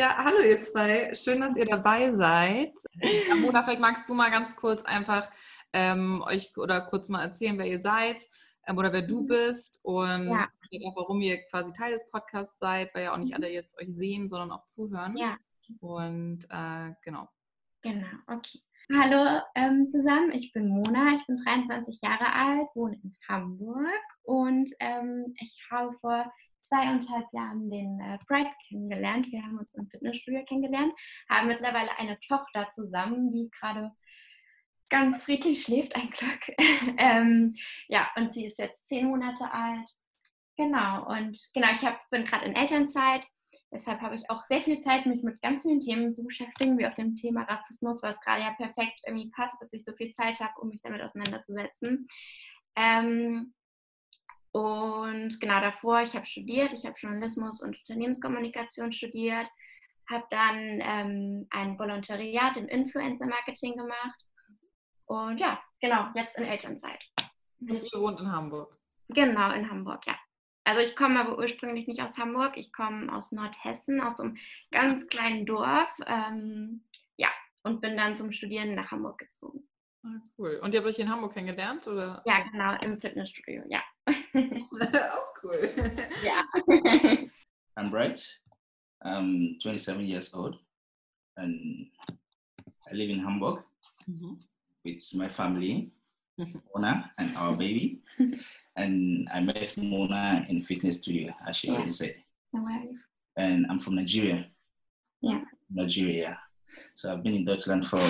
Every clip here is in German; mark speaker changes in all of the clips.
Speaker 1: Ja, hallo ihr zwei. Schön, dass ihr dabei seid.
Speaker 2: Mona, vielleicht magst du mal ganz kurz einfach ähm, euch oder kurz mal erzählen, wer ihr seid ähm, oder wer du bist und
Speaker 3: Ja.
Speaker 2: auch, warum ihr quasi Teil des Podcasts seid, weil ja auch nicht alle jetzt euch sehen, sondern auch zuhören.
Speaker 3: Ja,
Speaker 2: Und äh, genau.
Speaker 3: genau, okay. Hallo ähm, zusammen, ich bin Mona, ich bin 23 Jahre alt, wohne in Hamburg und ähm, ich habe vor zweieinhalb Jahren den äh, Brad kennengelernt. Wir haben uns im Fitnessstudio kennengelernt, haben mittlerweile eine Tochter zusammen, die gerade ganz friedlich schläft, ein Glück. ähm, ja, und sie ist jetzt zehn Monate alt. Genau, und genau, ich hab, bin gerade in Elternzeit. Deshalb habe ich auch sehr viel Zeit, mich mit ganz vielen Themen zu beschäftigen, wie auch dem Thema Rassismus, was gerade ja perfekt irgendwie passt, dass ich so viel Zeit habe, um mich damit auseinanderzusetzen. Ähm, und genau davor, ich habe studiert, ich habe Journalismus und Unternehmenskommunikation studiert, habe dann ähm, ein Volontariat im Influencer-Marketing gemacht und ja, genau, jetzt in Elternzeit.
Speaker 2: Und ihr wohnt in Hamburg.
Speaker 3: Genau, in Hamburg, ja. Also ich komme aber ursprünglich nicht aus Hamburg, ich komme aus Nordhessen, aus einem ganz kleinen Dorf. Ähm, ja, und bin dann zum Studieren nach Hamburg gezogen.
Speaker 2: Ah, cool. Und ihr habt euch in Hamburg kennengelernt? Oder?
Speaker 3: Ja, genau, im Fitnessstudio, ja.
Speaker 2: Auch cool.
Speaker 3: ja.
Speaker 4: I'm Bright. I'm 27 years old, and I live in Hamburg
Speaker 2: Mhm.
Speaker 4: with my family, Mona and our baby. and I met Mona in fitness studio, as she
Speaker 3: Yeah.
Speaker 4: already said.
Speaker 3: No worries.
Speaker 4: And I'm from Nigeria.
Speaker 3: Yeah.
Speaker 4: Nigeria. So I've been in Deutschland for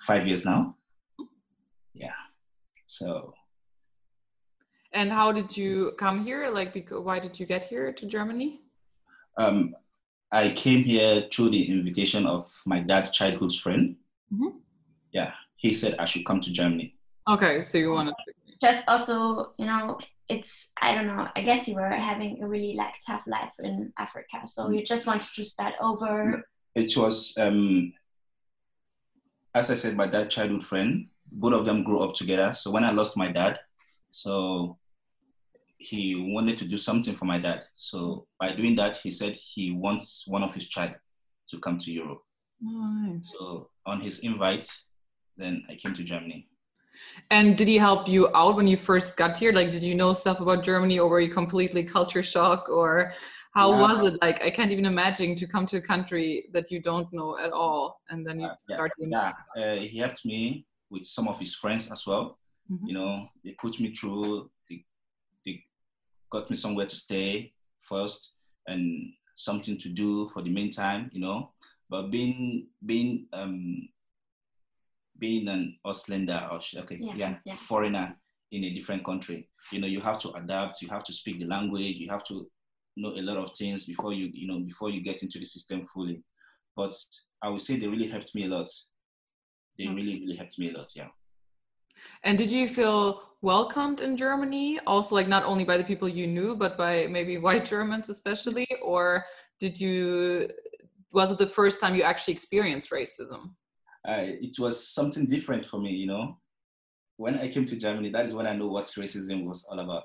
Speaker 4: five years now. Yeah. So
Speaker 2: And how did you come here? Like, because, why did you get here to Germany?
Speaker 4: um, I came here through the invitation of my dad's childhood friend.
Speaker 2: Mhm.
Speaker 4: Yeah, he said I should come to Germany.
Speaker 2: Okay, so you wanted to.
Speaker 3: Just also, you know, it's, I don't know, I guess you were having a really like tough life in Africa. So you just wanted to start over.
Speaker 4: It was, um, as I said, my dad's childhood friend. Both of them grew up together. So when I lost my dad, so he wanted to do something for my dad. So by doing that, he said he wants one of his child to come to Europe. So on his invite, then I came to Germany.
Speaker 2: And did he help you out when you first got here? Like, did you know stuff about Germany, or were you completely culture shock, or how
Speaker 4: Yeah.
Speaker 2: was it? Like, I can't even imagine to come to a country that you don't know at all, and then you
Speaker 4: Uh, yeah,
Speaker 2: start.
Speaker 4: yeah, uh, he helped me with some of his friends as well.
Speaker 2: Mhm.
Speaker 4: You know, they put me through. Got me somewhere to stay first and something to do for the meantime. You know, but being being um being an Auslander or okay,
Speaker 3: Yeah,
Speaker 4: yeah,
Speaker 3: yeah.
Speaker 4: foreigner in a different country, you know, you have to adapt. You have to speak the language. You have to know a lot of things before you you know before you get into the system fully. But I would say they really helped me a lot. They
Speaker 2: Okay.
Speaker 4: really really helped me a lot. Yeah.
Speaker 2: And did you feel welcomed in Germany? Also, like not only by the people you knew, but by maybe white Germans especially, or did you? Was it the first time you actually experienced racism?
Speaker 4: uh, it was something different for me, you know. When I came to Germany, that is when I know what racism was all about.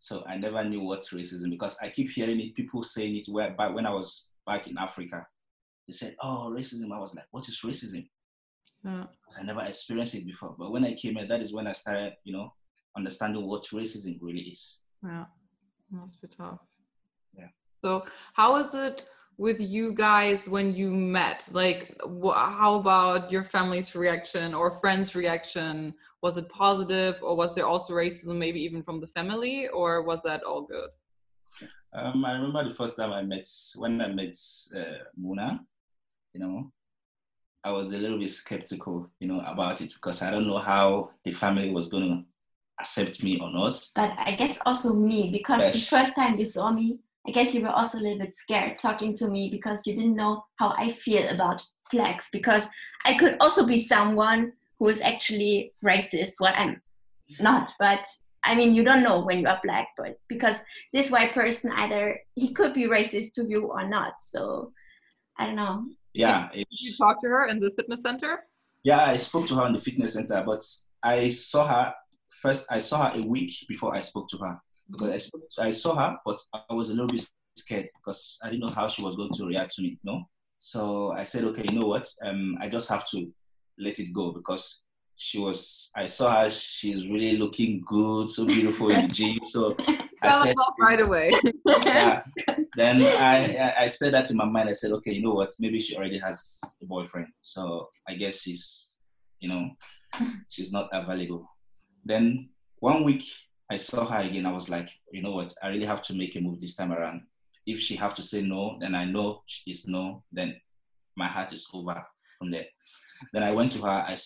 Speaker 4: So I never knew what racism because I keep hearing it, people saying it where back when I was back in Africa. They said, Oh, racism. I was like, what is racism?
Speaker 2: Yeah.
Speaker 4: I never experienced it before. But when I came here, that is when I started, you know, understanding what racism really is.
Speaker 2: Yeah, must be tough.
Speaker 4: Yeah.
Speaker 2: So, how is it with you guys when you met? Like, wh- how about your family's reaction or friends' reaction? Was it positive, or was there also racism, maybe even from the family, or was that all good?
Speaker 4: Um, I remember the first time I met, when I met uh, Muna, you know, I was a little bit skeptical, you know, about it because I don't know how the family was going to accept me or not.
Speaker 3: But I guess also me, because the first time you saw me, I guess you were also a little bit scared talking to me because you didn't know how I feel about blacks. Because I could also be someone who is actually racist, what I'm not. But I mean, you don't know when you are black, but because this white person either he could be racist to you or not. So I don't know.
Speaker 4: Yeah,
Speaker 2: Did you talk to her in the fitness center?
Speaker 4: yeah, I spoke to her in the fitness center, but I saw her first. I saw her a week before I spoke to her because I spoke, I saw her, but I was a little bit scared because I didn't know how she was going to react to me. You know, so I said, okay, you know what? Um, I just have to let it go because she was. I saw her. She's really looking good, so beautiful in the gym. So I said,
Speaker 2: right away.
Speaker 4: yeah. Then I, I said that in my mind. I said, okay, you know what? Maybe she already has a boyfriend. So I guess she's, you know, she's not available. Then one week I saw her again. I was like, you know what? I really have to make a move this time around. If she have to say no, then I know it's no. Then my heart is over from there. Then I went to her. I,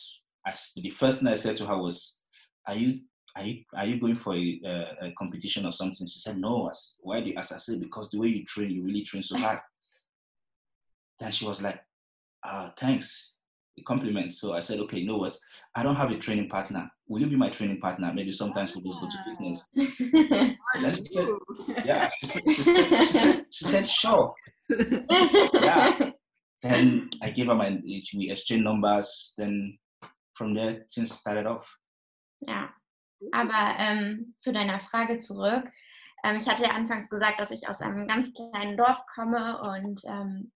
Speaker 4: I the first thing I said to her was, "Are you are you are you going for a, a, a competition or something?" She said, "No." I s- Why do you ask? I said, "Because the way you train, you really train so hard." then she was like, "Ah, thanks." The compliment. So I said, "Okay, you know what? I don't have a training partner. Will you be my training partner? Maybe sometimes we'll just go to fitness." She said, "Yeah." She said, she said, she said, she said "Sure." Yeah. Then I gave her my. We exchanged numbers. Then from there, things started off.
Speaker 3: Ja, aber ähm, zu deiner Frage zurück. Ähm, ich hatte ja anfangs gesagt, dass ich aus einem ganz kleinen Dorf komme und ähm,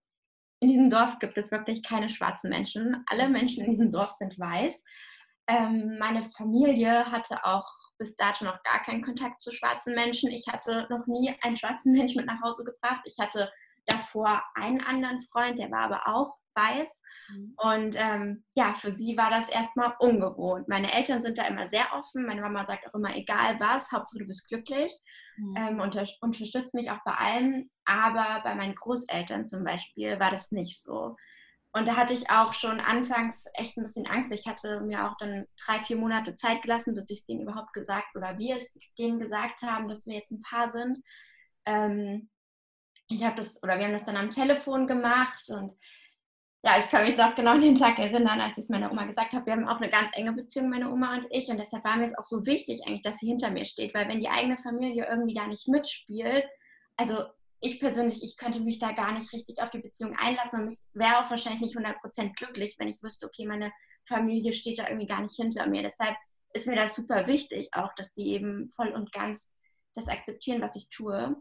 Speaker 3: in diesem Dorf gibt es wirklich keine schwarzen Menschen. Alle Menschen in diesem Dorf sind weiß. Ähm, meine Familie hatte auch bis dato noch gar keinen Kontakt zu schwarzen Menschen. Ich hatte noch nie einen schwarzen Mensch mit nach Hause gebracht. Ich hatte davor einen anderen Freund, der war aber auch weiß. Und ähm, ja, für sie war das erstmal ungewohnt. Meine Eltern sind da immer sehr offen. Meine Mama sagt auch immer, egal was, Hauptsache du bist glücklich. Ähm, unter unterstützt mich auch bei allem. Aber bei meinen Großeltern zum Beispiel war das nicht so. Und da hatte ich auch schon anfangs echt ein bisschen Angst. Ich hatte mir auch dann drei, vier Monate Zeit gelassen, bis ich es denen überhaupt gesagt oder wir es denen gesagt haben, dass wir jetzt ein Paar sind. Ähm, ich habe das, oder wir haben das dann am Telefon gemacht und ja, ich kann mich noch genau an den Tag erinnern, als ich es meiner Oma gesagt habe. Wir haben auch eine ganz enge Beziehung, meine Oma und ich. Und deshalb war mir es auch so wichtig, eigentlich, dass sie hinter mir steht. Weil wenn die eigene Familie irgendwie da nicht mitspielt, also ich persönlich, ich könnte mich da gar nicht richtig auf die Beziehung einlassen und ich wäre auch wahrscheinlich nicht 100% glücklich, wenn ich wüsste, okay, meine Familie steht da irgendwie gar nicht hinter mir. Deshalb ist mir das super wichtig, auch, dass die eben voll und ganz das akzeptieren, was ich tue.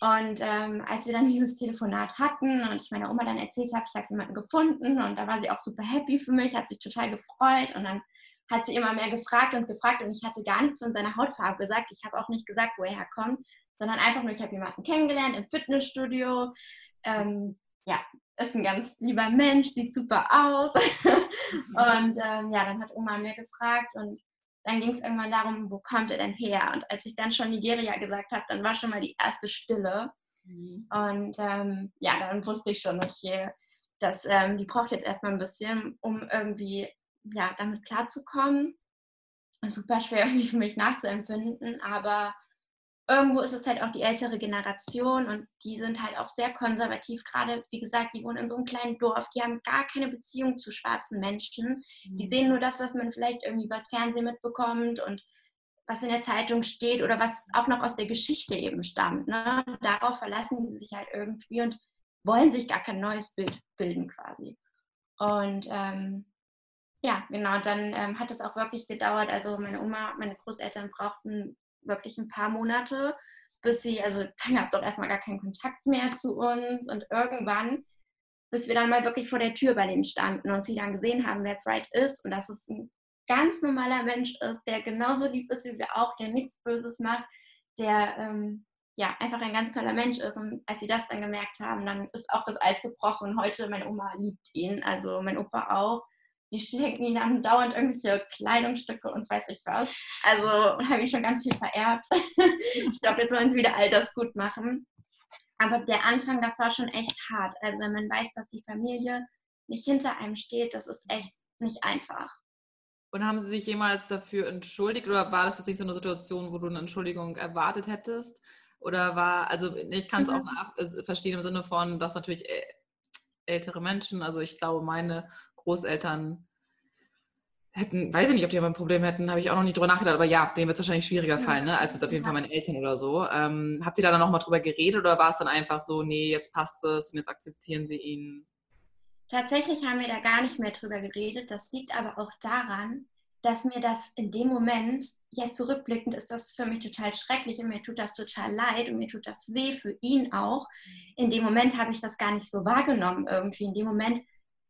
Speaker 3: Und ähm, als wir dann dieses Telefonat hatten und ich meiner Oma dann erzählt habe, ich habe jemanden gefunden und da war sie auch super happy für mich, hat sich total gefreut und dann hat sie immer mehr gefragt und gefragt und ich hatte gar nichts von seiner Hautfarbe gesagt. Ich habe auch nicht gesagt, wo er herkommt, sondern einfach nur, ich habe jemanden kennengelernt im Fitnessstudio. Ähm, ja, ist ein ganz lieber Mensch, sieht super aus. und ähm, ja, dann hat Oma mir gefragt und dann ging es irgendwann darum, wo kommt er denn her? Und als ich dann schon Nigeria gesagt habe, dann war schon mal die erste Stille. Und ähm, ja, dann wusste ich schon, okay, dass ähm, die braucht jetzt erstmal ein bisschen, um irgendwie ja, damit klarzukommen. Super schwer irgendwie für mich nachzuempfinden, aber irgendwo ist es halt auch die ältere Generation und die sind halt auch sehr konservativ. Gerade, wie gesagt, die wohnen in so einem kleinen Dorf, die haben gar keine Beziehung zu schwarzen Menschen. Die sehen nur das, was man vielleicht irgendwie übers Fernsehen mitbekommt und was in der Zeitung steht oder was auch noch aus der Geschichte eben stammt. Ne? Darauf verlassen die sich halt irgendwie und wollen sich gar kein neues Bild bilden quasi. Und ähm, ja, genau, dann ähm, hat es auch wirklich gedauert. Also meine Oma, meine Großeltern brauchten wirklich ein paar Monate, bis sie, also dann gab es auch erstmal gar keinen Kontakt mehr zu uns und irgendwann, bis wir dann mal wirklich vor der Tür bei denen standen und sie dann gesehen haben, wer Pride ist und dass es ein ganz normaler Mensch ist, der genauso lieb ist wie wir auch, der nichts Böses macht, der ähm, ja einfach ein ganz toller Mensch ist. Und als sie das dann gemerkt haben, dann ist auch das Eis gebrochen. Heute, meine Oma liebt ihn, also mein Opa auch. Die stecken ihn an dauernd irgendwelche Kleidungsstücke und weiß ich was. Also habe ich schon ganz viel vererbt. ich glaube, jetzt wollen sie wieder all das gut machen. Aber der Anfang, das war schon echt hart. Also wenn man weiß, dass die Familie nicht hinter einem steht, das ist echt nicht einfach.
Speaker 2: Und haben Sie sich jemals dafür entschuldigt oder war das jetzt nicht so eine Situation, wo du eine Entschuldigung erwartet hättest? Oder war, also ich kann es auch nach, äh, verstehen im Sinne von, dass natürlich ältere Menschen, also ich glaube, meine Großeltern hätten, weiß ich nicht, ob die aber ein Problem hätten, habe ich auch noch nicht drüber nachgedacht, aber ja, denen wird es wahrscheinlich schwieriger fallen, ne, als jetzt auf jeden Fall meine Eltern oder so. Ähm, habt ihr da dann nochmal drüber geredet oder war es dann einfach so, nee, jetzt passt es und jetzt akzeptieren sie ihn?
Speaker 3: Tatsächlich haben wir da gar nicht mehr drüber geredet. Das liegt aber auch daran, dass mir das in dem Moment, jetzt zurückblickend, ist das für mich total schrecklich und mir tut das total leid und mir tut das weh für ihn auch. In dem Moment habe ich das gar nicht so wahrgenommen irgendwie. In dem Moment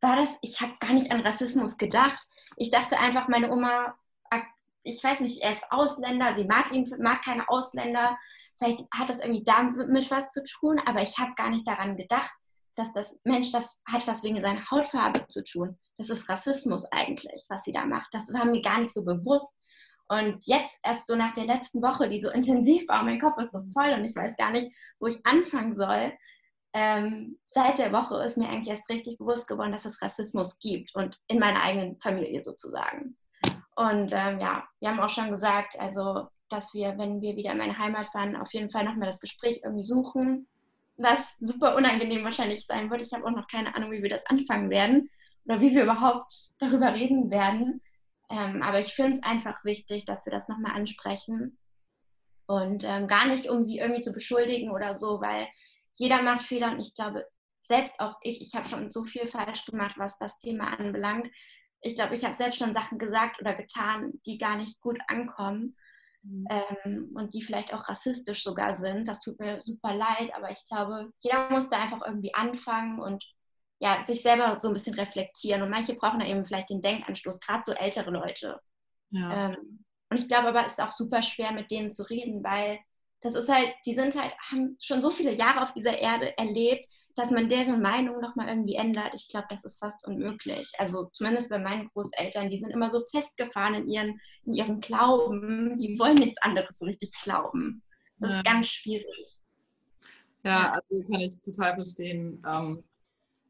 Speaker 3: war das, ich habe gar nicht an Rassismus gedacht. Ich dachte einfach, meine Oma, ich weiß nicht, er ist Ausländer, sie mag ihn, mag keine Ausländer. Vielleicht hat das irgendwie damit was zu tun, aber ich habe gar nicht daran gedacht, dass das Mensch, das hat was wegen seiner Hautfarbe zu tun. Das ist Rassismus eigentlich, was sie da macht. Das war mir gar nicht so bewusst. Und jetzt erst so nach der letzten Woche, die so intensiv war, mein Kopf ist so voll und ich weiß gar nicht, wo ich anfangen soll. Ähm, seit der Woche ist mir eigentlich erst richtig bewusst geworden, dass es Rassismus gibt und in meiner eigenen Familie sozusagen. Und ähm, ja, wir haben auch schon gesagt, also, dass wir, wenn wir wieder in meine Heimat fahren, auf jeden Fall nochmal das Gespräch irgendwie suchen, was super unangenehm wahrscheinlich sein wird. Ich habe auch noch keine Ahnung, wie wir das anfangen werden oder wie wir überhaupt darüber reden werden. Ähm, aber ich finde es einfach wichtig, dass wir das nochmal ansprechen. Und ähm, gar nicht, um sie irgendwie zu beschuldigen oder so, weil jeder macht Fehler und ich glaube, selbst auch ich, ich habe schon so viel falsch gemacht, was das Thema anbelangt. Ich glaube, ich habe selbst schon Sachen gesagt oder getan, die gar nicht gut ankommen mhm. ähm, und die vielleicht auch rassistisch sogar sind. Das tut mir super leid, aber ich glaube, jeder muss da einfach irgendwie anfangen und ja, sich selber so ein bisschen reflektieren. Und manche brauchen da eben vielleicht den Denkanstoß, gerade so ältere Leute. Ja. Ähm, und ich glaube aber, es ist auch super schwer, mit denen zu reden, weil das ist halt, die sind halt, haben schon so viele Jahre auf dieser Erde erlebt, dass man deren Meinung nochmal irgendwie ändert. Ich glaube, das ist fast unmöglich. Also zumindest bei meinen Großeltern, die sind immer so festgefahren in, ihren, in ihrem Glauben, die wollen nichts anderes so richtig glauben. Das ja. ist ganz schwierig.
Speaker 2: Ja, also kann ich total verstehen. Ähm,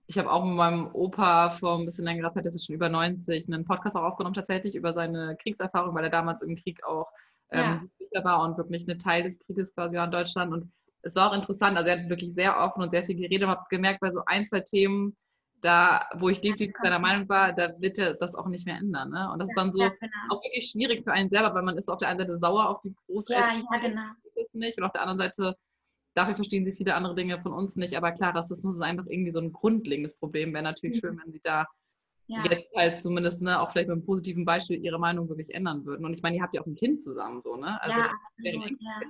Speaker 2: ich habe auch mit meinem Opa vor ein bisschen längerer Zeit, das ist schon über 90, einen Podcast auch aufgenommen, tatsächlich über seine Kriegserfahrung, weil er damals im Krieg auch ähm, ja. war und wirklich ein Teil des Krieges quasi war in Deutschland. Und es war auch interessant, also er hat wirklich sehr offen und sehr viel geredet und habe gemerkt, bei so ein, zwei Themen, da, wo ich definitiv seiner Meinung war, da wird er das auch nicht mehr ändern. Ne? Und das ja, ist dann so ja, genau. auch wirklich schwierig für einen selber, weil man ist auf der einen Seite sauer auf die Großeltern, ja, ja, genau. das nicht, und auf der anderen Seite dafür verstehen sie viele andere Dinge von uns nicht. Aber klar, Rassismus ist einfach irgendwie so ein grundlegendes Problem. Wäre natürlich mhm. schön, wenn sie da ja. jetzt halt zumindest ne, auch vielleicht mit einem positiven Beispiel ihre Meinung wirklich ändern würden. Und ich meine, ihr habt ja auch ein Kind zusammen, so, ne? Also, ja, absolut,
Speaker 3: ja.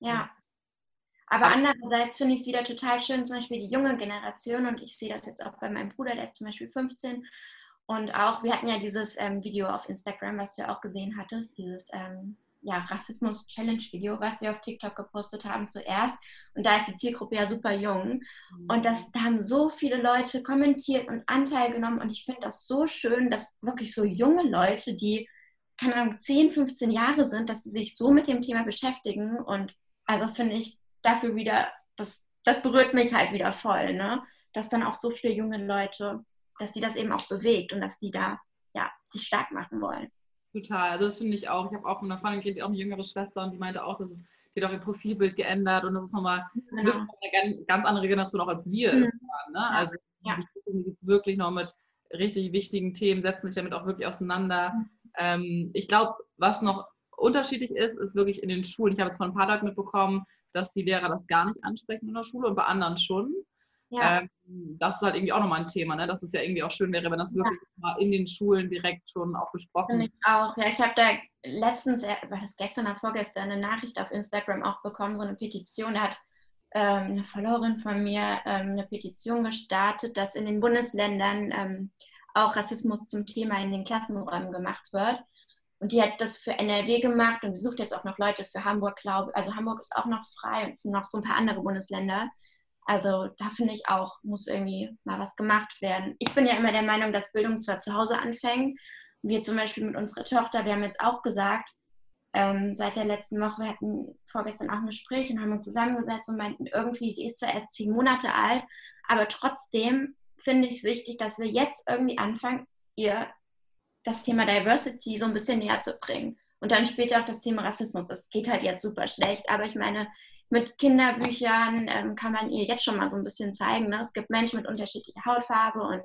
Speaker 3: ja. Aber andererseits finde ich es wieder total schön, zum Beispiel die junge Generation, und ich sehe das jetzt auch bei meinem Bruder, der ist zum Beispiel 15. Und auch, wir hatten ja dieses ähm, Video auf Instagram, was du ja auch gesehen hattest, dieses ähm, ja, Rassismus-Challenge-Video, was wir auf TikTok gepostet haben zuerst. Und da ist die Zielgruppe ja super jung. Mhm. Und das, da haben so viele Leute kommentiert und Anteil genommen. Und ich finde das so schön, dass wirklich so junge Leute, die, keine Ahnung, 10, 15 Jahre sind, dass sie sich so mit dem Thema beschäftigen. Und also das finde ich dafür wieder, das, das berührt mich halt wieder voll, ne? Dass dann auch so viele junge Leute, dass die das eben auch bewegt und dass die da ja, sich stark machen wollen.
Speaker 2: Total, also das finde ich auch. Ich habe auch von einer Freundin, die auch eine jüngere Schwester und die meinte auch, dass es, die hat auch ihr Profilbild geändert und das ist nochmal ja. wirklich eine ganz andere Generation auch als wir mhm. waren. Ne? Also ja. geht es wirklich noch mit richtig wichtigen Themen, setzen sich damit auch wirklich auseinander. Mhm. Ähm, ich glaube, was noch unterschiedlich ist, ist wirklich in den Schulen. Ich habe jetzt von ein paar Leuten mitbekommen, dass die Lehrer das gar nicht ansprechen in der Schule und bei anderen schon. Ja. Ähm, das ist halt irgendwie auch nochmal ein Thema, ne? dass es ja irgendwie auch schön wäre, wenn das wirklich ja. mal in den Schulen direkt schon auch besprochen
Speaker 3: wird. Ich auch, ja. Ich habe da letztens, äh, war das gestern oder vorgestern, eine Nachricht auf Instagram auch bekommen, so eine Petition. Da hat ähm, eine Followerin von mir ähm, eine Petition gestartet, dass in den Bundesländern ähm, auch Rassismus zum Thema in den Klassenräumen gemacht wird. Und die hat das für NRW gemacht und sie sucht jetzt auch noch Leute für Hamburg, glaube Also Hamburg ist auch noch frei und noch so ein paar andere Bundesländer. Also da finde ich auch, muss irgendwie mal was gemacht werden. Ich bin ja immer der Meinung, dass Bildung zwar zu Hause anfängt. Wir zum Beispiel mit unserer Tochter, wir haben jetzt auch gesagt, ähm, seit der letzten Woche, wir hatten vorgestern auch ein Gespräch und haben uns zusammengesetzt und meinten, irgendwie, sie ist zwar erst zehn Monate alt, aber trotzdem finde ich es wichtig, dass wir jetzt irgendwie anfangen, ihr das Thema Diversity so ein bisschen näher zu bringen. Und dann später auch das Thema Rassismus. Das geht halt jetzt super schlecht, aber ich meine, mit Kinderbüchern ähm, kann man ihr jetzt schon mal so ein bisschen zeigen. Ne? Es gibt Menschen mit unterschiedlicher Hautfarbe und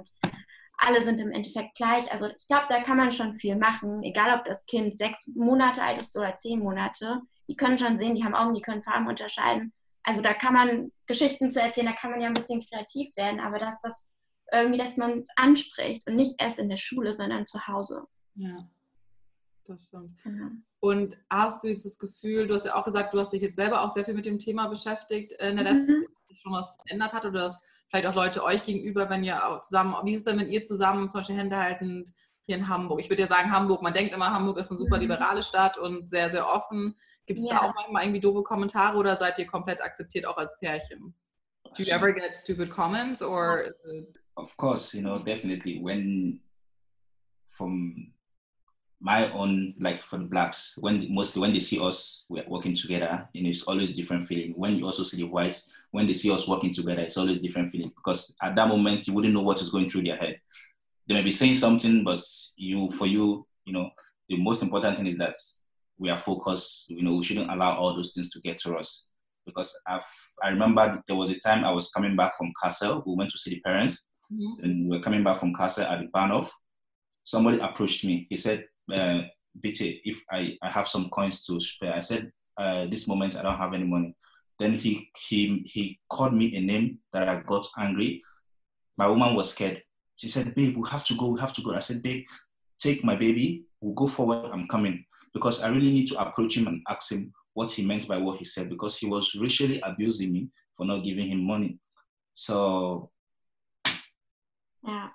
Speaker 3: alle sind im Endeffekt gleich. Also ich glaube, da kann man schon viel machen, egal ob das Kind sechs Monate alt ist oder zehn Monate. Die können schon sehen, die haben Augen, die können Farben unterscheiden. Also da kann man Geschichten zu erzählen, da kann man ja ein bisschen kreativ werden, aber dass das irgendwie, dass man es anspricht und nicht erst in der Schule, sondern zu Hause.
Speaker 2: Ja. Das stimmt.
Speaker 3: Genau.
Speaker 2: Und hast du jetzt das Gefühl, du hast ja auch gesagt, du hast dich jetzt selber auch sehr viel mit dem Thema beschäftigt in der letzten
Speaker 3: Mhm.
Speaker 2: Zeit, dass sich schon was verändert hat oder dass vielleicht auch Leute euch gegenüber, wenn ihr auch zusammen, wie ist es denn, wenn ihr zusammen zum Beispiel Hände haltend hier in Hamburg? Ich würde ja sagen, Hamburg, man denkt immer, Hamburg ist eine super
Speaker 3: Mhm.
Speaker 2: liberale Stadt und sehr, sehr offen. Gibt es da
Speaker 3: Ja.
Speaker 2: auch manchmal irgendwie doofe Kommentare oder seid ihr komplett akzeptiert auch als Pärchen? Do you ever get stupid comments or is it
Speaker 4: of course, you know, definitely when from my own, like for the blacks, when mostly when they see us working together, you know, it's always different feeling. When you also see the whites, when they see us working together, it's always different feeling because at that moment you wouldn't know what is going through their head. They may be saying something, but you, for you, you know, the most important thing is that we are focused. You know, we shouldn't allow all those things to get to us because I've, I remember there was a time I was coming back from Castle. We went to see the parents
Speaker 2: Mhm.
Speaker 4: and we were coming back from Castle at the Banoff. Somebody approached me. He said, uh, BT, if I, I have some coins to spare. I said, uh, this moment I don't have any money. Then he, he, he called me a name that I got angry. My woman was scared. She said, babe, we have to go, we have to go. I said, babe, take my baby, we'll go forward, I'm coming. Because I really need to approach him and ask him what he meant by what he said, because he was racially abusing me for not giving him money. So
Speaker 2: Mhm.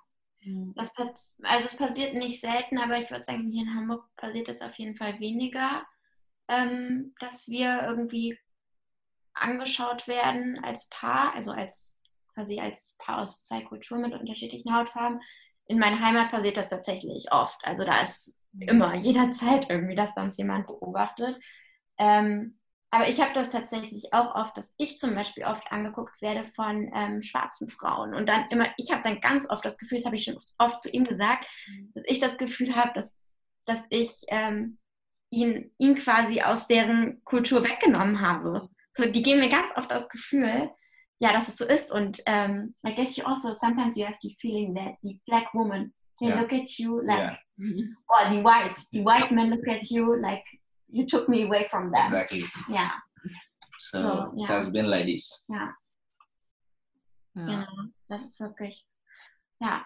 Speaker 3: Das pass also es passiert nicht selten, aber ich würde sagen, hier in Hamburg passiert es auf jeden Fall weniger, ähm, dass wir irgendwie angeschaut werden als Paar, also als quasi als Paar aus zwei Kulturen mit unterschiedlichen Hautfarben. In meiner Heimat passiert das tatsächlich oft. Also da ist immer jederzeit irgendwie, dass dann jemand beobachtet. Ähm, aber ich habe das tatsächlich auch oft, dass ich zum Beispiel oft angeguckt werde von ähm, schwarzen Frauen. Und dann immer, ich habe dann ganz oft das Gefühl, das habe ich schon oft zu ihm gesagt, dass ich das Gefühl habe, dass, dass ich ähm, ihn, ihn quasi aus deren Kultur weggenommen habe. So, die geben mir ganz oft das Gefühl, ja, dass es so ist. Und um, I guess you also sometimes you have the feeling that the black woman they
Speaker 4: Yeah.
Speaker 3: look at you like,
Speaker 4: yeah,
Speaker 2: Mhm.
Speaker 3: or the white, the white men look at you like you took me away from them.
Speaker 4: exactly.
Speaker 3: Ja,
Speaker 4: So,
Speaker 3: So,
Speaker 4: it
Speaker 3: yeah.
Speaker 4: has been like this.
Speaker 3: ja,
Speaker 2: Ja.
Speaker 3: genau. Das ist wirklich, ja,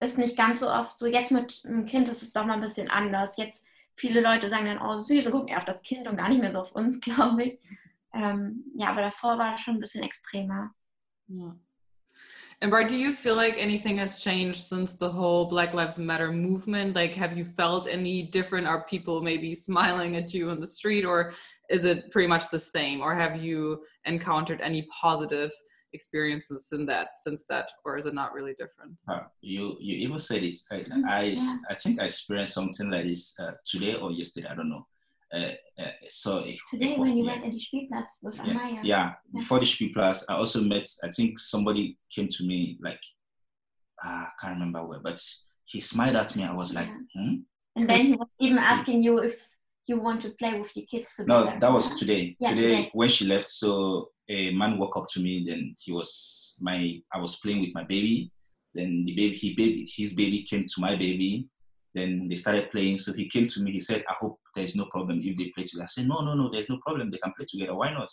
Speaker 3: ist nicht ganz so oft so. Jetzt mit einem Kind ist es doch mal ein bisschen anders. Jetzt viele Leute sagen dann, oh süß, und gucken eher auf das Kind und gar nicht mehr so auf uns, glaube ich. Ähm, ja, aber davor war es schon ein bisschen extremer.
Speaker 2: Yeah. And Bart, do you feel like anything has changed since the whole Black Lives Matter movement? Like, have you felt any different? Are people maybe smiling at you on the street, or is it pretty much the same? Or have you encountered any positive experiences in that since that, or is it not really different?
Speaker 4: Uh, you you even said it. I I,
Speaker 3: Yeah.
Speaker 4: I think I experienced something like this uh, today or yesterday. I don't know. Uh, uh, so
Speaker 3: Today
Speaker 4: a-
Speaker 3: when you
Speaker 4: yeah,
Speaker 3: went in the Spielplatz with
Speaker 4: yeah,
Speaker 3: Amaya.
Speaker 4: yeah. Before the speed class, I also met. I think somebody came to me like ah, I can't remember where, but he smiled at me. I was like, hmm?
Speaker 3: And then he was even asking you if you want to play with the kids together.
Speaker 4: No, that was today.
Speaker 3: Yeah,
Speaker 4: today,
Speaker 3: today.
Speaker 4: when she left, so a man walked up to me. Then he was my. I was playing with my baby. Then the baby, he baby, his baby came to my baby. Then they started playing. So he came to me. He said, "I hope there's no problem if they play together." I said, "No, no, no. There's no problem. They can play together. Why not?"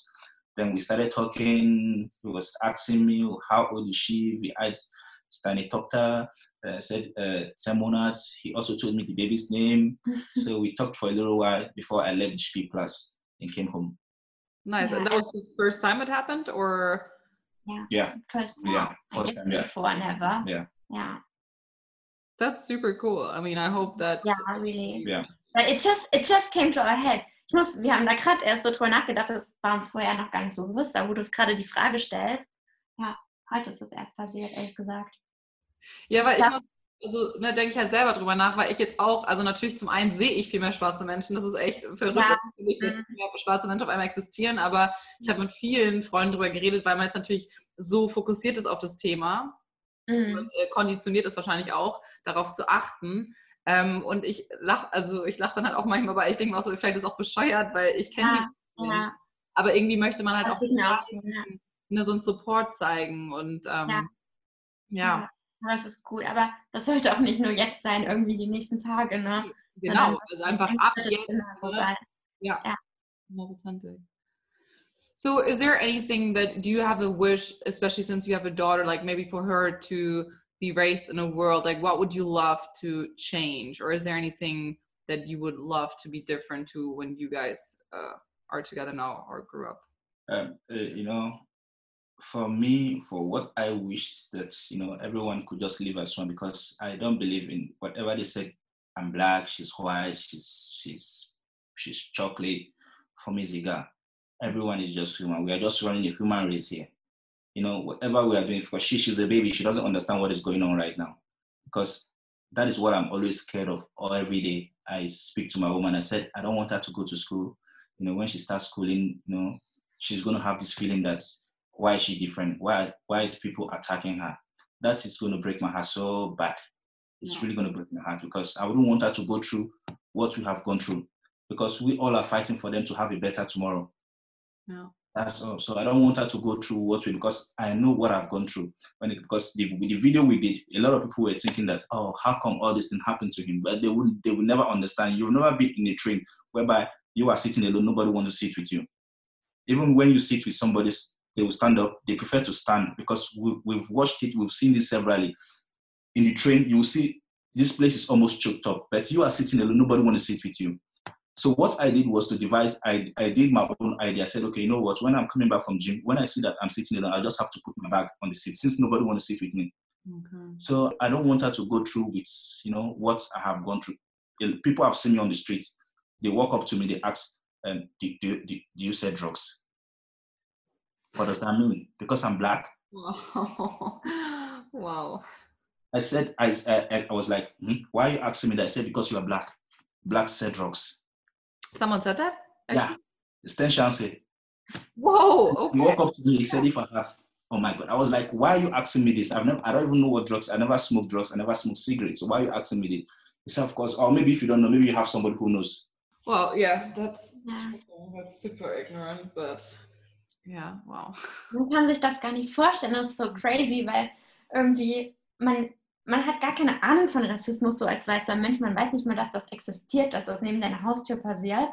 Speaker 4: Then we started talking. He was asking me how old is she. We asked Stanley Tokta. Uh, said uh, Semonat. He also told me the baby's name. so we talked for a little while before I left the Speed Plus and came home.
Speaker 2: Nice. And that was the first time it happened, or
Speaker 4: Yeah,
Speaker 3: First time.
Speaker 4: yeah,
Speaker 3: I
Speaker 4: first time, yeah.
Speaker 3: Before never.
Speaker 4: Yeah.
Speaker 3: Yeah.
Speaker 2: That's super cool. I mean, I hope that.
Speaker 3: Yeah, really.
Speaker 4: Yeah.
Speaker 3: But it just it just came to our head. Ich muss, wir haben da gerade erst so drüber nachgedacht, das war uns vorher noch gar nicht so bewusst, da wo du es gerade die Frage stellst. Ja, heute ist es erst passiert, ehrlich gesagt.
Speaker 2: Ja, weil ich
Speaker 3: Ja.
Speaker 2: muss, also ne, denke ich halt selber drüber nach, weil ich jetzt auch, also natürlich zum einen sehe ich viel mehr schwarze Menschen, das ist echt verrückt,
Speaker 3: Ja.
Speaker 2: natürlich, dass
Speaker 3: Mhm.
Speaker 2: mehr schwarze Menschen auf einmal existieren, aber ich habe mit vielen Freunden drüber geredet, weil man jetzt natürlich so fokussiert ist auf das Thema
Speaker 3: Mhm.
Speaker 2: und äh, konditioniert ist wahrscheinlich auch, darauf zu achten. Ähm, und ich lache, also ich lache dann halt auch manchmal, aber ich denke mir auch so, vielleicht ist es auch bescheuert, weil ich kenne
Speaker 3: Ja,
Speaker 2: die nicht.
Speaker 3: Ja,
Speaker 2: Aber irgendwie möchte man halt
Speaker 3: das
Speaker 2: auch
Speaker 3: so, ja.
Speaker 2: ne, so einen Support zeigen und ähm,
Speaker 3: Ja.
Speaker 2: ja.
Speaker 3: Das ist gut, aber das sollte auch nicht nur jetzt sein, irgendwie die nächsten Tage, ne?
Speaker 2: Genau,
Speaker 3: Sondern
Speaker 2: also einfach ab jetzt. Ne? Ja. hundertprozentig. So, is there anything that do you have a wish, especially since you have a daughter, like maybe for her to be raised in a world, like what would you love to change, or is there anything that you would love to be different to when you guys uh, are together now or grew up?
Speaker 4: Um, uh, you know, for me, for what I wished that you know everyone could just live as one because I don't believe in whatever they say. I'm black, she's white, she's she's she's chocolate. For me, Ziga, everyone is just human. We are just running a human race here. You know, whatever we are doing, because she, she's a baby, she doesn't understand what is going on right now. Because that is what I'm always scared of all every day. I speak to my woman. I said, I don't want her to go to school. You know, when she starts schooling, you know, she's gonna have this feeling that why is she different? Why why is people attacking her? That is gonna break my heart so bad. It's
Speaker 2: Yeah.
Speaker 4: really gonna break my heart because I wouldn't want her to go through what we have gone through. Because we all are fighting for them to have a better tomorrow.
Speaker 2: Yeah.
Speaker 4: That's all. So I don't want her to go through what we because I know what I've gone through. When it, because the, the video we did, a lot of people were thinking that, oh, how come all this thing happened to him? But they would they will never understand. You've never been in a train whereby you are sitting alone, nobody wants to sit with you. Even when you sit with somebody, they will stand up. They prefer to stand because we, we've watched it, we've seen this severally. In the train, you will see this place is almost choked up, but you are sitting alone, nobody wants to sit with you. So what I did was to devise, I, I did my own idea. I said, okay, you know what, when I'm coming back from gym, when I see that I'm sitting there, I just have to put my bag on the seat since nobody wants to sit with me.
Speaker 2: Okay.
Speaker 4: So I don't want her to go through with, you know, what I have gone through. People have seen me on the street. They walk up to me, they ask, um, do, do, do, do you sell drugs? What does that mean? Because I'm black.
Speaker 2: Wow. wow.
Speaker 4: I said, I, I, I was like, "Hmm, why are you asking me that? I said, because you are black. Black sell drugs.
Speaker 2: Someone said that?
Speaker 4: Yeah. It's 10 chances.
Speaker 2: Whoa.
Speaker 4: He
Speaker 2: Okay.
Speaker 4: walked up to me. He said, "If I have." Oh my God! I was like, "Why are you asking me this? I've never. I don't even know what drugs. I never smoked drugs. I never smoked cigarettes. So why are you asking me this?" He said, "Of course." Or maybe if you don't know, maybe you have somebody who knows.
Speaker 2: Well, yeah, that's that's super ignorant, but yeah, wow.
Speaker 3: Man kann sich das gar nicht vorstellen. Das ist so crazy, weil irgendwie man, man hat gar keine Ahnung von Rassismus so als weißer Mensch. Man weiß nicht mal, dass das existiert, dass das neben deiner Haustür passiert.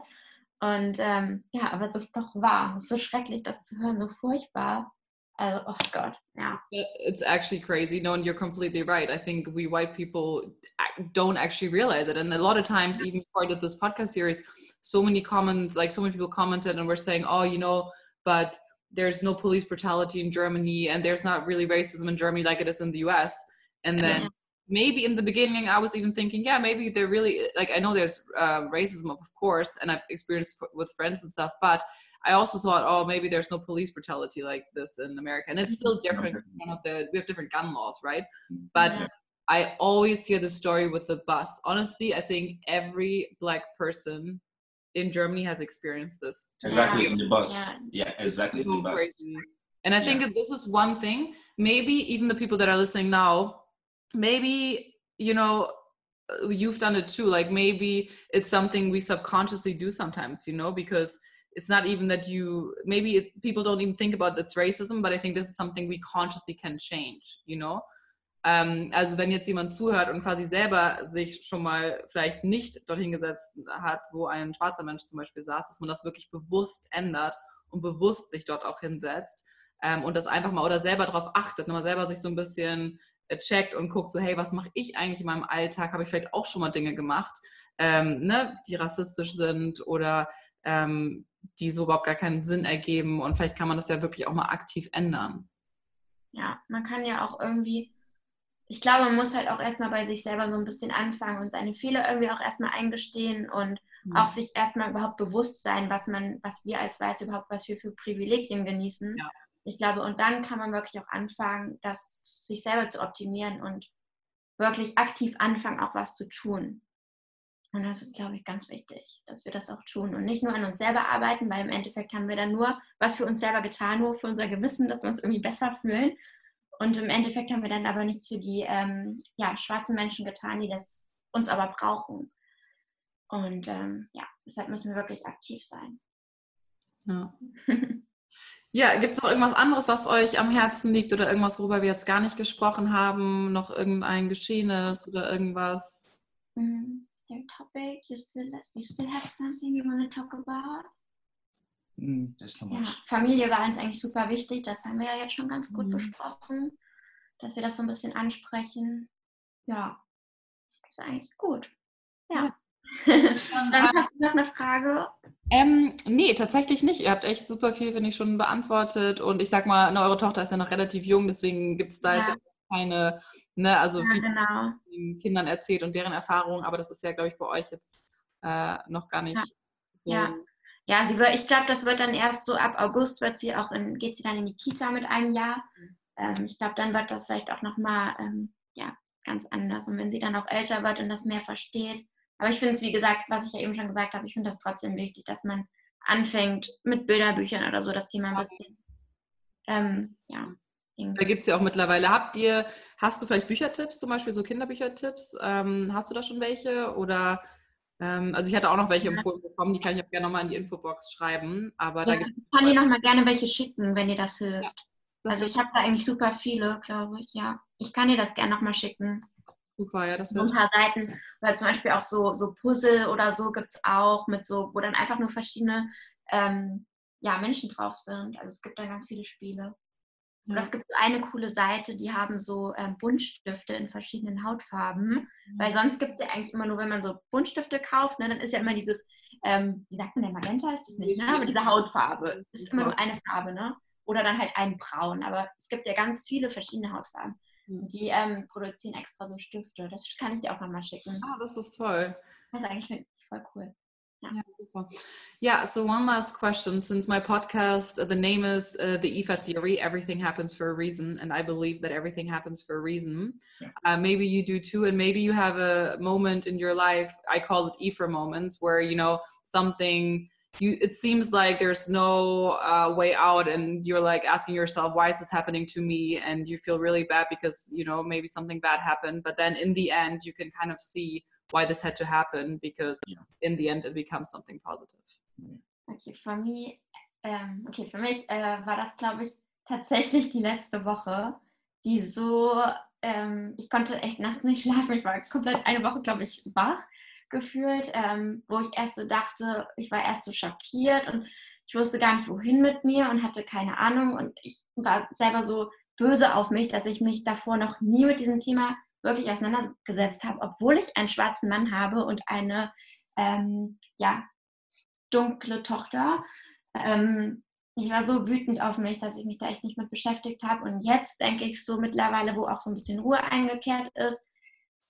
Speaker 3: Und ähm, ja, aber es ist doch wahr. Es ist so schrecklich, das zu hören, so furchtbar. Also, oh Gott, ja.
Speaker 2: It's actually crazy. No, and you're completely right. I think we white people don't actually realize it. And a lot of times, even before I did this podcast series, so many comments, like so many people commented and were saying, oh, you know, but there's no police brutality in Germany and there's not really racism in Germany like it is in the US. And then
Speaker 3: Yeah.
Speaker 2: maybe in the beginning, I was even thinking, yeah, maybe they're really like, I know there's uh, racism, of course, and I've experienced f- with friends and stuff, but I also thought, oh, maybe there's no police brutality like this in America. And it's still different. One of the we have different gun laws, right? But
Speaker 3: Yeah.
Speaker 2: I always hear the story with the bus. Honestly, I think every black person in Germany has experienced this.
Speaker 4: Exactly
Speaker 3: Yeah.
Speaker 4: in the bus.
Speaker 3: Yeah.
Speaker 4: Yeah, exactly in the bus.
Speaker 2: crazy. And I think that this is one thing. Maybe even the people that are listening now, maybe you know, uh, you've done it too. Like maybe it's something we subconsciously do sometimes. You know, because it's not even that you. Maybe it, people don't even think about that's racism, but I think this is something we consciously can change. You know. Ähm, also wenn jetzt jemand zuhört und quasi selber sich schon mal vielleicht nicht dorthin gesetzt hat, wo ein schwarzer Mensch zum Beispiel saß, dass man das wirklich bewusst ändert und bewusst sich dort auch hinsetzt ähm, und das einfach mal oder selber darauf achtet, ne, mal selber sich so ein bisschen checkt und guckt so, hey, was mache ich eigentlich in meinem Alltag? Habe ich vielleicht auch schon mal Dinge gemacht, ähm, ne, die rassistisch sind oder ähm, die so überhaupt gar keinen Sinn ergeben und vielleicht kann man das ja wirklich auch mal aktiv ändern.
Speaker 3: Ja, man kann ja auch irgendwie, ich glaube, man muss halt auch erstmal bei sich selber so ein bisschen anfangen und seine Fehler irgendwie auch erstmal eingestehen und auch sich erstmal überhaupt bewusst sein, was man, was wir als Weiße überhaupt, was wir für Privilegien genießen.
Speaker 2: Ja.
Speaker 3: Ich glaube, und dann kann man wirklich auch anfangen, das sich selber zu optimieren und wirklich aktiv anfangen, auch was zu tun. Und das ist, glaube ich, ganz wichtig, dass wir das auch tun und nicht nur an uns selber arbeiten, weil im Endeffekt haben wir dann nur was für uns selber getan, nur für unser Gewissen, dass wir uns irgendwie besser fühlen. Und im Endeffekt haben wir dann aber nichts für die ähm, ja, schwarzen Menschen getan, die das uns aber brauchen. Und ähm, ja, deshalb müssen wir wirklich aktiv sein.
Speaker 2: Ja. Ja, gibt es noch irgendwas anderes, was euch am Herzen liegt oder irgendwas, worüber wir jetzt gar nicht gesprochen haben? Noch irgendein Geschehenes oder irgendwas?
Speaker 3: Mm, a topic you still, you still have something you want to talk about?
Speaker 4: Mm,
Speaker 3: Ja. Familie war uns eigentlich super wichtig. Das haben wir ja jetzt schon ganz gut
Speaker 2: Mhm.
Speaker 3: besprochen, dass wir das so ein bisschen ansprechen. Ja, das ist eigentlich gut. Ja. Dann hast du noch eine Frage?
Speaker 2: Ähm, nee, tatsächlich nicht. Ihr habt echt super viel, finde ich, schon beantwortet. Und ich sag mal, ne, eure Tochter ist ja noch relativ jung, deswegen gibt es da
Speaker 3: Ja.
Speaker 2: jetzt keine, ne, also
Speaker 3: Ja, genau.
Speaker 2: den Kindern erzählt und deren Erfahrungen, aber das ist ja, glaube ich, bei euch jetzt äh, noch gar nicht
Speaker 3: Ja.
Speaker 2: so.
Speaker 3: Ja. Ja, sie wird, ich glaube, das wird dann erst so ab August wird sie auch in, geht sie dann in die Kita mit einem Jahr. Ähm, ich glaube, dann wird das vielleicht auch nochmal ähm, ja, ganz anders. Und wenn sie dann auch älter wird und das mehr versteht. Aber ich finde es, wie gesagt, was ich ja eben schon gesagt habe, ich finde das trotzdem wichtig, dass man anfängt mit Bilderbüchern oder so das Thema ein bisschen ähm, ja,
Speaker 2: Da gibt es ja auch mittlerweile. Habt ihr, hast du vielleicht Büchertipps, zum Beispiel so Kinderbüchertipps? Ähm, hast du da schon welche? Oder ähm, also ich hatte auch noch welche
Speaker 3: Ja.
Speaker 2: empfohlen bekommen, die kann ich auch gerne nochmal in die Infobox schreiben. Aber da
Speaker 3: Ja,
Speaker 2: gibt
Speaker 3: ich kann dir nochmal gerne welche schicken, wenn dir das hilft.
Speaker 2: das
Speaker 3: Also ich habe da eigentlich super viele, glaube ich, ja. Ich kann dir das gerne nochmal schicken.
Speaker 2: Super, ja, das
Speaker 3: so ein
Speaker 2: wird
Speaker 3: paar Seiten oder zum Beispiel auch so, so Puzzle oder so gibt es auch mit so, wo dann einfach nur verschiedene ähm, ja, Menschen drauf sind. Also es gibt da ganz viele Spiele. Und es gibt eine coole Seite, die haben so ähm, Buntstifte in verschiedenen Hautfarben. Weil sonst gibt es ja eigentlich immer nur, wenn man so Buntstifte kauft, ne, dann ist ja immer dieses, ähm, wie sagt man denn, Magenta ist das nicht, ne? aber diese Hautfarbe ist immer nur eine Farbe, ne? Oder dann halt ein Braun. Aber es gibt ja ganz viele verschiedene Hautfarben. Die ähm, produzieren extra so Stifte. Das kann ich dir auch nochmal schicken.
Speaker 2: Ah, das ist toll.
Speaker 3: Das ist eigentlich voll cool.
Speaker 2: Yeah, super. Yeah, so one last question. Since my podcast, uh, the name is uh, The IFA Theory, Everything Happens for a Reason, and I believe that everything happens for a reason.
Speaker 4: Yeah.
Speaker 2: Uh, maybe you do too, and maybe you have a moment in your life, I call it IFA moments, where, you know, something, you it seems like there's no uh, way out, and you're like asking yourself, why is this happening to me? And you feel really bad because, you know, maybe something bad happened, but then in the end, you can kind of see why this had to happen because
Speaker 4: Yeah.
Speaker 2: in the end it becomes something positive.
Speaker 3: Okay, für mich, ähm, okay, für mich äh, war das, glaube ich, tatsächlich die letzte Woche, die so, ähm, ich konnte echt nachts nicht schlafen. Ich war komplett eine Woche, glaube ich, wach gefühlt, ähm, wo ich erst so dachte, ich war erst so schockiert und ich wusste gar nicht, wohin mit mir und hatte keine Ahnung. Und ich war selber so böse auf mich, dass ich mich davor noch nie mit diesem Thema wirklich auseinandergesetzt habe, obwohl ich einen schwarzen Mann habe und eine ähm, ja, dunkle Tochter. Ähm, ich war so wütend auf mich, dass ich mich da echt nicht mit beschäftigt habe. Und jetzt denke ich so mittlerweile, wo auch so ein bisschen Ruhe eingekehrt ist,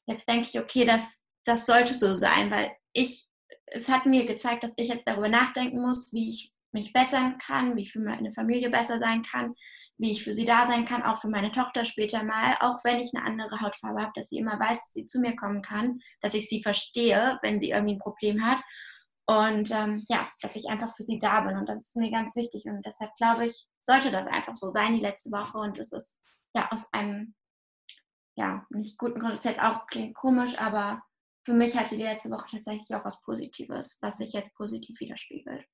Speaker 3: jetzt denke ich, okay, das, das sollte so sein, weil ich, es hat mir gezeigt, dass ich jetzt darüber nachdenken muss, wie ich mich bessern kann, wie ich für meine Familie besser sein kann, wie ich für sie da sein kann, auch für meine Tochter später mal, auch wenn ich eine andere Hautfarbe habe, dass sie immer weiß, dass sie zu mir kommen kann, dass ich sie verstehe, wenn sie irgendwie ein Problem hat. Und ähm, ja, dass ich einfach für sie da bin. Und das ist mir ganz wichtig. Und deshalb glaube ich, sollte das einfach so sein, die letzte Woche. Und es ist ja aus einem, ja, nicht guten Grund, das ist jetzt auch klingt komisch, aber für mich hatte die letzte Woche tatsächlich auch was Positives, was sich jetzt positiv widerspiegelt.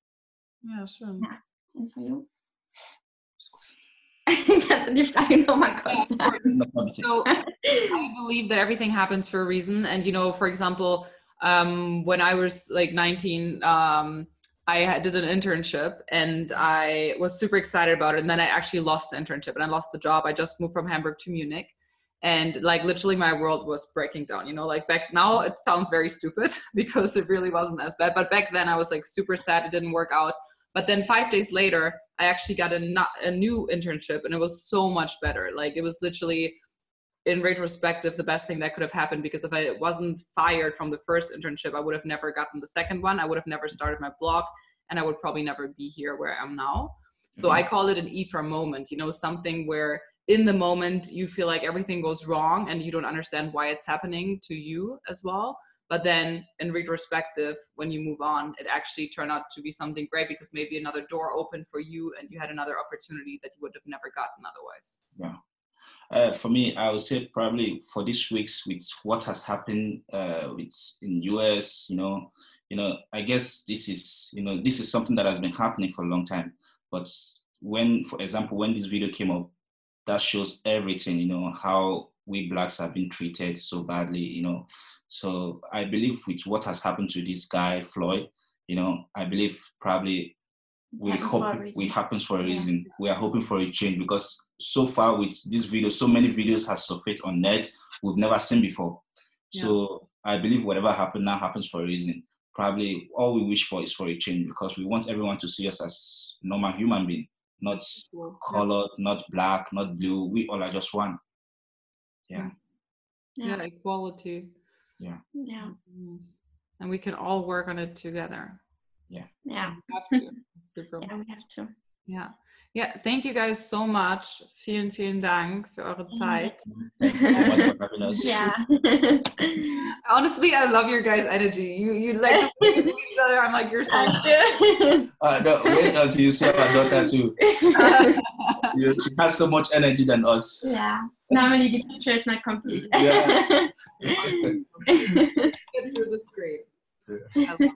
Speaker 2: Ja, schön.
Speaker 3: Ja. You? Kannst du die Frage nochmal kurz.
Speaker 2: So I believe that everything happens for a reason. And you know, for example, um, when I was like 19, um, I did an internship and I was super excited about it. And then I actually lost the internship and I lost the job. I just moved from Hamburg to Munich. And like literally my world was breaking down, you know, like back now it sounds very stupid because it really wasn't as bad. But back then I was like super sad it didn't work out. But then five days later, I actually got a, not, a new internship and it was so much better. Like it was literally in retrospective the best thing that could have happened because if I wasn't fired from the first internship, I would have never gotten the second one. I would have never started my blog and I would probably never be here where I am now. So mm-hmm. I call it an EFRA moment, you know, something where in the moment you feel like everything goes wrong and you don't understand why it's happening to you as well. But then in retrospective, when you move on, it actually turned out to be something great because maybe another door opened for you and you had another opportunity that you would have never gotten otherwise.
Speaker 4: Yeah. Uh, for me, I would say probably for this week's with what has happened uh, with in US, you know, you know, I guess this is, you know, this is something that has been happening for a long time. But when, for example, when this video came up, that shows everything, you know, how we blacks have been treated so badly, you know. So I believe with what has happened to this guy Floyd, you know, I believe probably we
Speaker 3: Happens
Speaker 4: hope it happens for a
Speaker 3: Yeah.
Speaker 4: reason. We are hoping for a change because so far with this video, so many videos have surfaced on net we've never seen before. So I believe whatever happened now happens for a reason. Probably all we wish for is for a change because we want everyone to see us as normal human being, not colored, not black, not blue. We all are just one. Yeah.
Speaker 2: Yeah, equality.
Speaker 4: Yeah.
Speaker 3: Yeah.
Speaker 2: Mm, yes. And we can all work on it together.
Speaker 3: Yeah.
Speaker 2: We have to. Super.
Speaker 3: Yeah, we have to.
Speaker 2: Ja. Ja, thank you guys so much. Vielen, vielen Dank für eure Zeit.
Speaker 4: Thank you so much for having us.
Speaker 3: Yeah.
Speaker 2: Honestly, I love your guys' energy. You you like to play with each other. I'm like, you're so
Speaker 4: Uh, no, wait until you see our daughter too. You- She has so much energy than us.
Speaker 3: yeah. Normally the picture is not complete.
Speaker 4: Yeah.
Speaker 2: get through the screen.
Speaker 4: Yeah.
Speaker 2: I love it.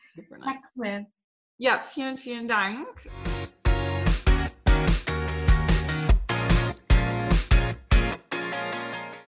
Speaker 2: Super nice.
Speaker 3: That's cool.
Speaker 2: Ja, vielen, vielen Dank.